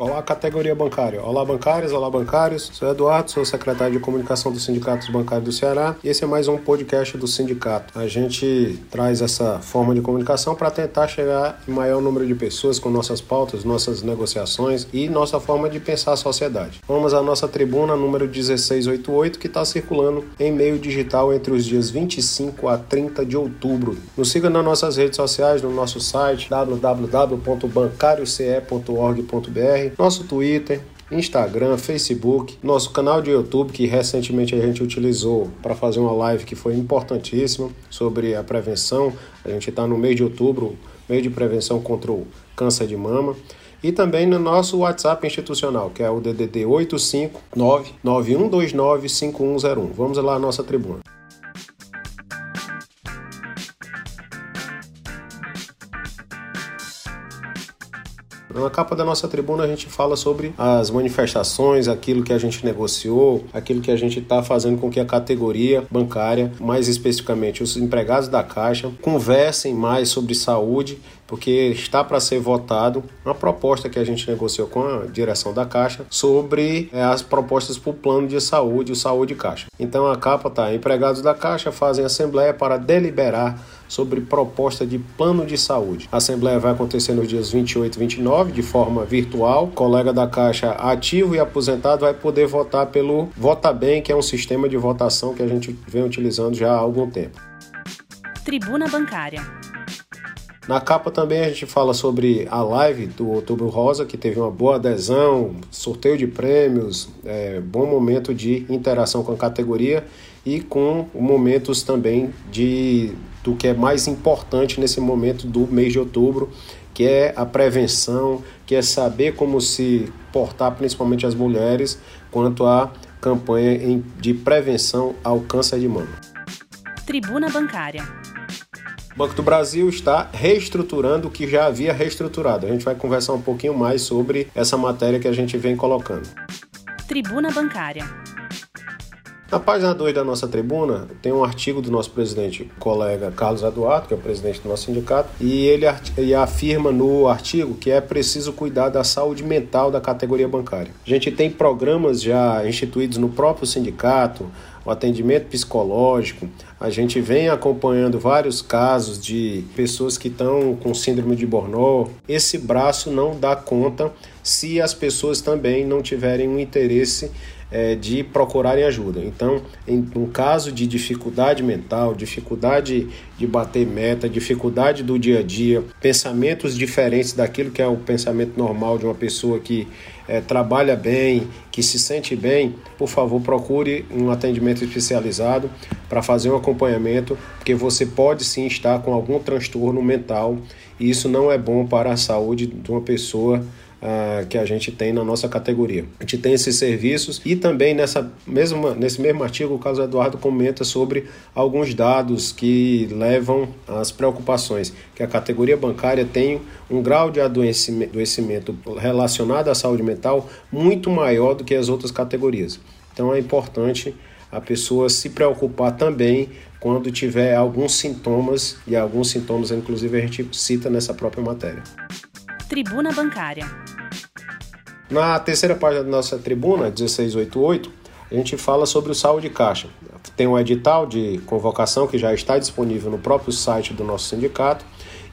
Olá, categoria bancária. Olá, bancários. Olá, bancários. Sou Eduardo, sou secretário de comunicação do Sindicato dos Bancários do Ceará e esse é mais um podcast do sindicato. A gente traz essa forma de comunicação para tentar chegar em maior número de pessoas com nossas pautas, nossas negociações e nossa forma de pensar a sociedade. Vamos à nossa tribuna número 1688 que está circulando em meio digital entre os dias 25 a 30 de outubro. Nos siga nas nossas redes sociais, no nosso site www.bancarioce.org.br nosso Twitter, Instagram, Facebook, nosso canal de YouTube que recentemente a gente utilizou para fazer uma live que foi importantíssima sobre a prevenção. A gente está no mês de outubro, mês de prevenção contra o câncer de mama. E também no nosso WhatsApp institucional, que é o DDD 859 9129 5101. Vamos lá à nossa tribuna. Na capa da nossa tribuna a gente fala sobre as manifestações, aquilo que a gente negociou, aquilo que a gente está fazendo com que a categoria bancária, mais especificamente os empregados da Caixa, conversem mais sobre saúde porque está para ser votado uma proposta que a gente negociou com a direção da Caixa sobre é, as propostas para o plano de saúde, o Saúde Caixa. Então a capa está: empregados da Caixa fazem assembleia para deliberar sobre proposta de plano de saúde. A assembleia vai acontecer nos dias 28 e 29 de forma virtual. O colega da Caixa ativo e aposentado vai poder votar pelo Vota Bem, que é um sistema de votação que a gente vem utilizando já há algum tempo. Tribuna Bancária. Na capa também a gente fala sobre a live do Outubro Rosa, que teve uma boa adesão, sorteio de prêmios, é, bom momento de interação com a categoria e com momentos também de do que é mais importante nesse momento do mês de outubro, que é a prevenção, que é saber como se portar, principalmente as mulheres, quanto à campanha de prevenção ao câncer de mama. Tribuna Bancária. O Banco do Brasil está reestruturando o que já havia reestruturado. A gente vai conversar um pouquinho mais sobre essa matéria que a gente vem colocando. Tribuna Bancária. Na página 2 da nossa tribuna, tem um artigo do nosso presidente, colega Carlos Eduardo, que é o presidente do nosso sindicato, e ele, ele afirma no artigo que é preciso cuidar da saúde mental da categoria bancária. A gente tem programas já instituídos no próprio sindicato, atendimento psicológico. A gente vem acompanhando vários casos de pessoas que estão com síndrome de Bornó. Esse braço não dá conta se as pessoas também não tiverem um interesse é, de procurarem ajuda. Então, em um caso de dificuldade mental, dificuldade de bater meta, dificuldade do dia a dia, pensamentos diferentes daquilo que é o pensamento normal de uma pessoa que é, trabalha bem, que se sente bem, por favor, procure um atendimento especializado para fazer um acompanhamento, porque você pode sim estar com algum transtorno mental e isso não é bom para a saúde de uma pessoa uh, que a gente tem na nossa categoria. A gente tem esses serviços e também nessa mesma, nesse mesmo artigo o Carlos Eduardo comenta sobre alguns dados que levam às preocupações, que a categoria bancária tem um grau de adoecimento relacionado à saúde mental muito maior do que as outras categorias. Então é importante a pessoa se preocupar também quando tiver alguns sintomas, e alguns sintomas, inclusive, a gente cita nessa própria matéria. Tribuna Bancária. Na terceira página da nossa tribuna, 1688, a gente fala sobre o saldo de caixa. Tem um edital de convocação que já está disponível no próprio site do nosso sindicato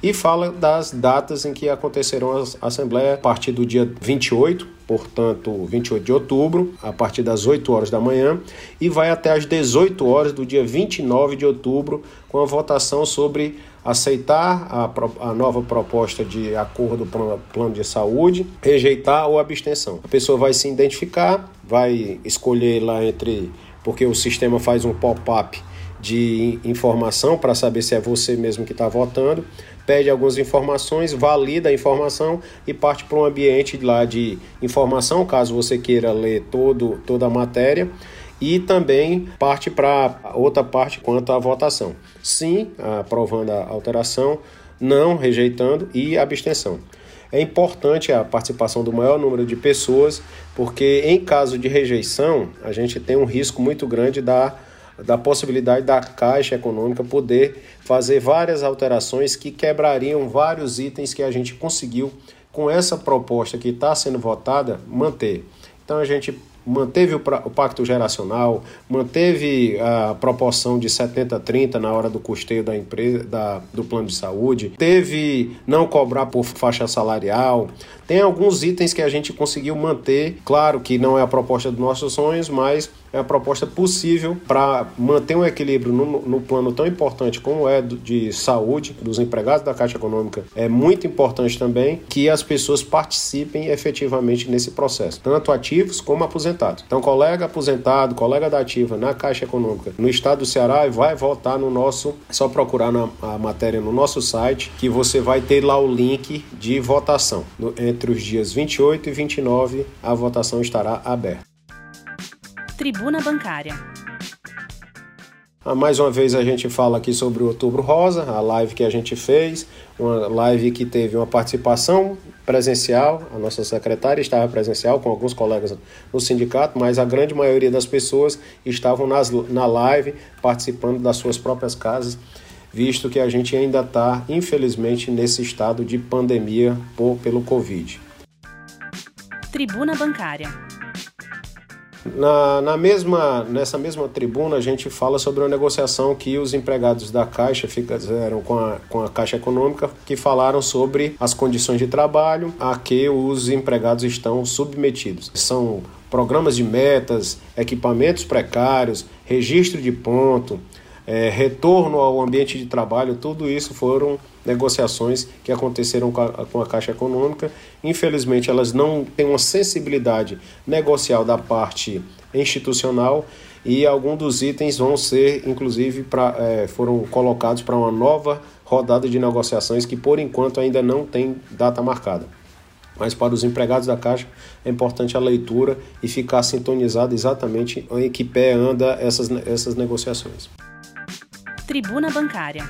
e fala das datas em que acontecerão a assembleia a partir do dia 28, portanto, 28 de outubro, a partir das 8 horas da manhã, e vai até as 18 horas do dia 29 de outubro, com a votação sobre aceitar a, a nova proposta de acordo com o plano de saúde, rejeitar ou abstenção. A pessoa vai se identificar, vai escolher lá entre. Porque o sistema faz um pop-up de informação para saber se é você mesmo que está votando, pede algumas informações, valida a informação e parte para um ambiente lá de informação, caso você queira ler todo, toda a matéria e também parte para outra parte quanto à votação. Sim, aprovando a alteração, não rejeitando e abstenção. é importante a participação do maior número de pessoas, porque em caso de rejeição, a gente tem um risco muito grande da, da possibilidade da Caixa Econômica poder fazer várias alterações que quebrariam vários itens que a gente conseguiu, com essa proposta que está sendo votada, manter. Então a gente manteve o, o, pacto geracional, manteve a proporção de 70-30 na hora do custeio da empresa, da, do plano de saúde, teve não cobrar por faixa salarial. Tem alguns itens que a gente conseguiu manter. Claro que não é a proposta dos nossos sonhos, mas é a proposta possível para manter um equilíbrio no, no, plano tão importante como é de saúde dos empregados da Caixa Econômica. É muito importante também que as pessoas participem efetivamente nesse processo, tanto ativos como aposentados. Então, colega aposentado, colega da ativa na Caixa Econômica no estado do Ceará vai votar no nosso, é só procurar na, a matéria no nosso site que você vai ter lá o link de votação. No, entre os dias 28 e 29, a votação estará aberta. Tribuna Bancária. Ah, mais uma vez a gente fala aqui sobre o Outubro Rosa, a live que a gente fez, uma live que teve uma participação presencial, a nossa secretária estava presencial com alguns colegas no sindicato, mas a grande maioria das pessoas estavam nas, na live participando das suas próprias casas, visto que a gente ainda está, infelizmente, nesse estado de pandemia por, pelo Covid. Tribuna Bancária. Na, na mesma, nessa mesma tribuna, a gente fala sobre uma negociação que os empregados da Caixa fizeram com a, com a Caixa Econômica, que falaram sobre as condições de trabalho a que os empregados estão submetidos. São programas de metas, equipamentos precários, registro de ponto, é, retorno ao ambiente de trabalho, tudo isso foram negociações que aconteceram com a, com a, Caixa Econômica. Infelizmente, elas não têm uma sensibilidade negocial da parte institucional e alguns dos itens vão ser, inclusive, pra, é, foram colocados para uma nova rodada de negociações que, por enquanto, ainda não tem data marcada. Mas para os empregados da Caixa é importante a leitura e ficar sintonizado exatamente em que pé anda essas, essas negociações. Tribuna Bancária.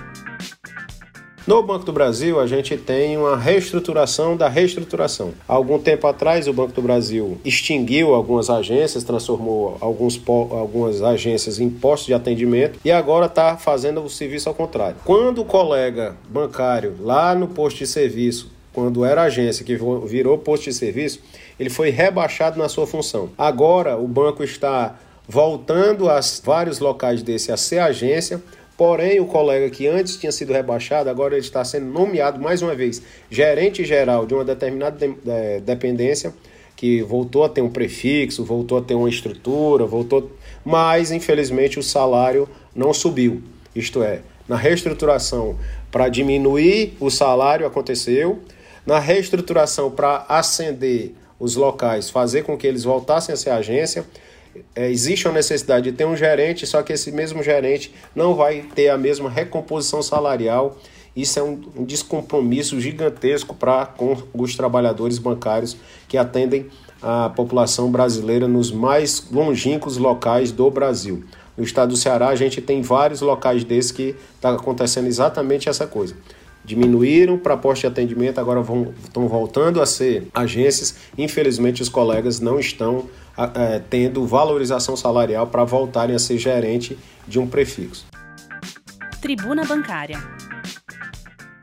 No Banco do Brasil, a gente tem uma reestruturação da reestruturação. Há algum tempo atrás, o Banco do Brasil extinguiu algumas agências, transformou alguns, algumas agências em postos de atendimento e agora está fazendo o serviço ao contrário. Quando o colega bancário lá no posto de serviço, quando era agência que virou posto de serviço, ele foi rebaixado na sua função. Agora o banco está voltando a vários locais desse a ser agência Porém, o colega que antes tinha sido rebaixado, agora ele está sendo nomeado mais uma vez gerente geral de uma determinada de, de, dependência, que voltou a ter um prefixo, voltou a ter uma estrutura, voltou, mas infelizmente o salário não subiu. Isto é, na reestruturação para diminuir o salário aconteceu, na reestruturação para ascender os locais, fazer com que eles voltassem a ser agência, é, existe a necessidade de ter um gerente, só que esse mesmo gerente não vai ter a mesma recomposição salarial. Isso é um, um descompromisso gigantesco para com os trabalhadores bancários que atendem a população brasileira nos mais longínquos locais do Brasil. No estado do Ceará, a gente tem vários locais desses que está acontecendo exatamente essa coisa diminuíram para posto de atendimento, agora vão, estão voltando a ser agências. Infelizmente, os colegas não estão é, tendo valorização salarial para voltarem a ser gerente de um prefixo. Tribuna Bancária.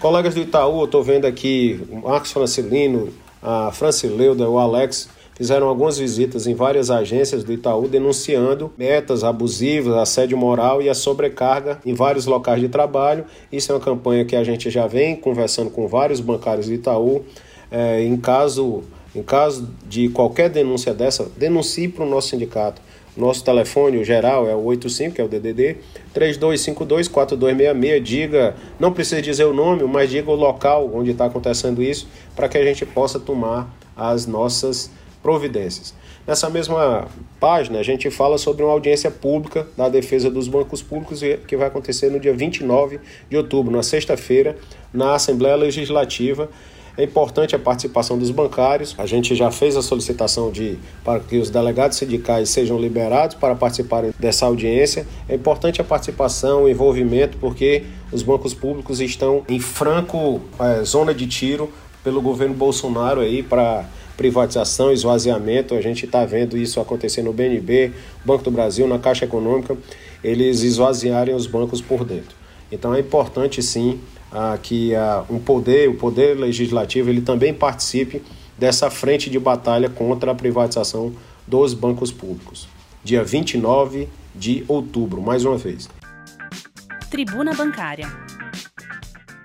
Colegas do Itaú, eu estou vendo aqui o Marcos Francilino, a Francileuda, o Alex fizeram algumas visitas em várias agências do Itaú denunciando metas abusivas, assédio moral e a sobrecarga em vários locais de trabalho. Isso é uma campanha que a gente já vem conversando com vários bancários do Itaú. É, em, caso, em caso de qualquer denúncia dessa, denuncie para o nosso sindicato. Nosso telefone, geral, é o 85, que é o DDD, 3252-4266. Diga, não precisa dizer o nome, mas diga o local onde está acontecendo isso, para que a gente possa tomar as nossas providências. Nessa mesma página, a gente fala sobre uma audiência pública da defesa dos bancos públicos que vai acontecer no dia 29 de outubro, na sexta-feira, na Assembleia Legislativa. É importante a participação dos bancários. A gente já fez a solicitação de para que os delegados sindicais sejam liberados para participarem dessa audiência. É importante a participação, o envolvimento, porque os bancos públicos estão em franco é, zona de tiro pelo governo Bolsonaro aí para privatização, esvaziamento. A gente está vendo isso acontecer no BNB, Banco do Brasil, na Caixa Econômica, eles esvaziarem os bancos por dentro. Então é importante sim ah, que ah, um poder, o poder legislativo, ele também participe dessa frente de batalha contra a privatização dos bancos públicos. Dia 29 de outubro, mais uma vez. Tribuna Bancária.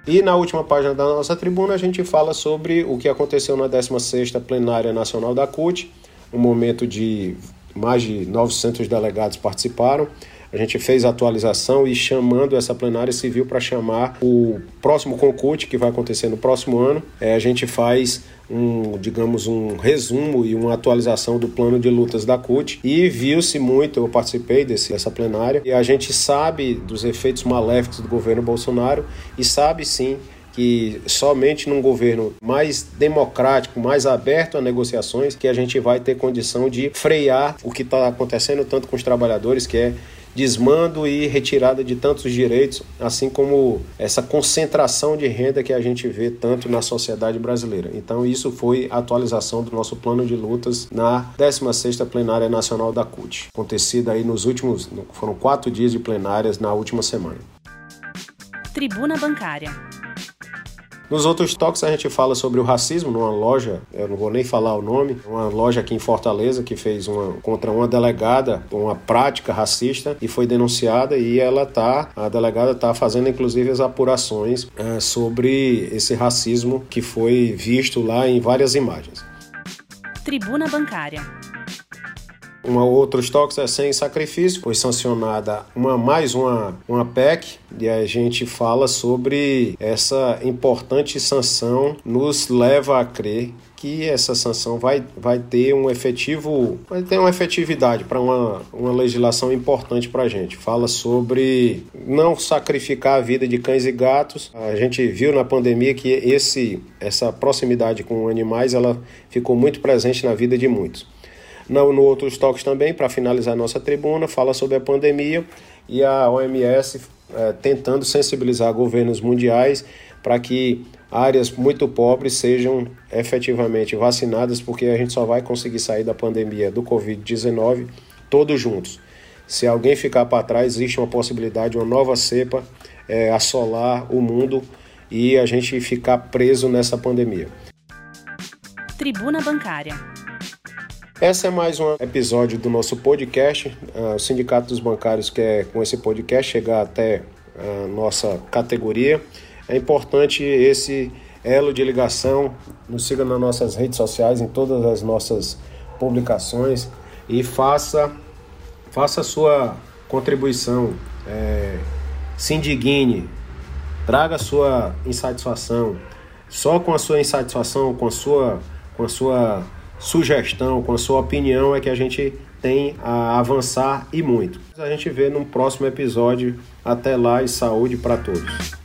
E na última página da nossa tribuna a gente fala sobre o que aconteceu na 16ª Plenária Nacional da CUT, um momento de mais de 900 delegados participaram. A gente fez a atualização e chamando essa plenária civil para chamar o próximo concurso que vai acontecer no próximo ano. É, a gente faz um, digamos, um resumo e uma atualização do plano de lutas da CUT e viu-se muito, eu participei desse, dessa plenária, e a gente sabe dos efeitos maléficos do governo Bolsonaro e sabe sim que somente num governo mais democrático, mais aberto a negociações, que a gente vai ter condição de frear o que está acontecendo tanto com os trabalhadores, que é desmando e retirada de tantos direitos, assim como essa concentração de renda que a gente vê tanto na sociedade brasileira. Então isso foi a atualização do nosso plano de lutas na 16ª plenária nacional da CUT, acontecida aí nos últimos, foram quatro dias de plenárias na última semana. Tribuna Bancária. Nos outros toques a gente fala sobre o racismo numa loja, eu não vou nem falar o nome, uma loja aqui em Fortaleza que fez uma contra uma delegada uma prática racista e foi denunciada e ela tá, a delegada tá fazendo inclusive as apurações é, sobre esse racismo que foi visto lá em várias imagens. Tribuna Bancária. Uma outros toques é sem sacrifício, foi sancionada uma mais uma, uma PEC e a gente fala sobre essa importante sanção nos leva a crer que essa sanção vai, vai ter um efetivo, vai ter uma efetividade para uma, uma legislação importante para a gente. Fala sobre não sacrificar a vida de cães e gatos. A gente viu na pandemia que esse, essa proximidade com animais ela ficou muito presente na vida de muitos. No, no Outros Toques também, para finalizar nossa tribuna, fala sobre a pandemia e a OMS é, tentando sensibilizar governos mundiais para que áreas muito pobres sejam efetivamente vacinadas, porque a gente só vai conseguir sair da pandemia do Covid-19 todos juntos. Se alguém ficar para trás, existe uma possibilidade de uma nova cepa é, assolar o mundo e a gente ficar preso nessa pandemia. Tribuna Bancária. Esse é mais um episódio do nosso podcast. Ah, o Sindicato dos Bancários quer, com esse podcast, chegar até a nossa categoria. É importante esse elo de ligação. Nos siga nas nossas redes sociais, em todas as nossas publicações e faça, faça a sua contribuição. É, se indigne, traga a sua insatisfação. Só com a sua insatisfação, com a sua, com a sua sugestão, com a sua opinião, é que a gente tem a avançar e muito. A gente vê no próximo episódio. Até lá e saúde para todos.